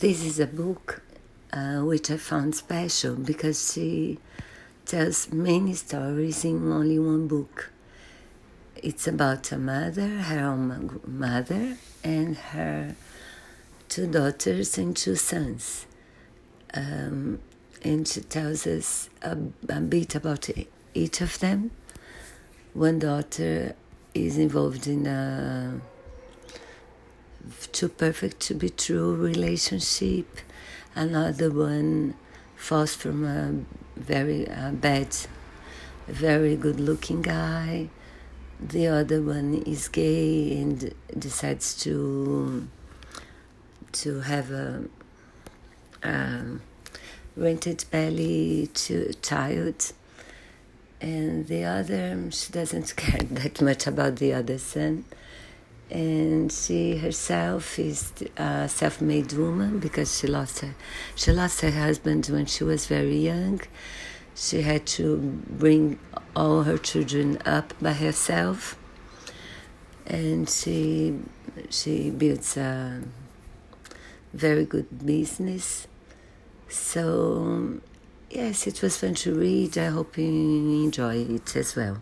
this is a book uh, which I found special because she tells many stories in only one book. It's about a mother, her own mother, and her two daughters and two sons. Um, and she tells us a, a bit about each of them. One daughter is involved in a too perfect to be true relationship. Another one falls from a very uh, bad, very good looking guy. The other one is gay and decides to to have a, a rented belly to child and the other she doesn't care that much about the other son and she herself is a self-made woman because she lost her she lost her husband when she was very young. She had to bring all her children up by herself. And she she builds a very good business. So yes it was fun to read. I hope you enjoy it as well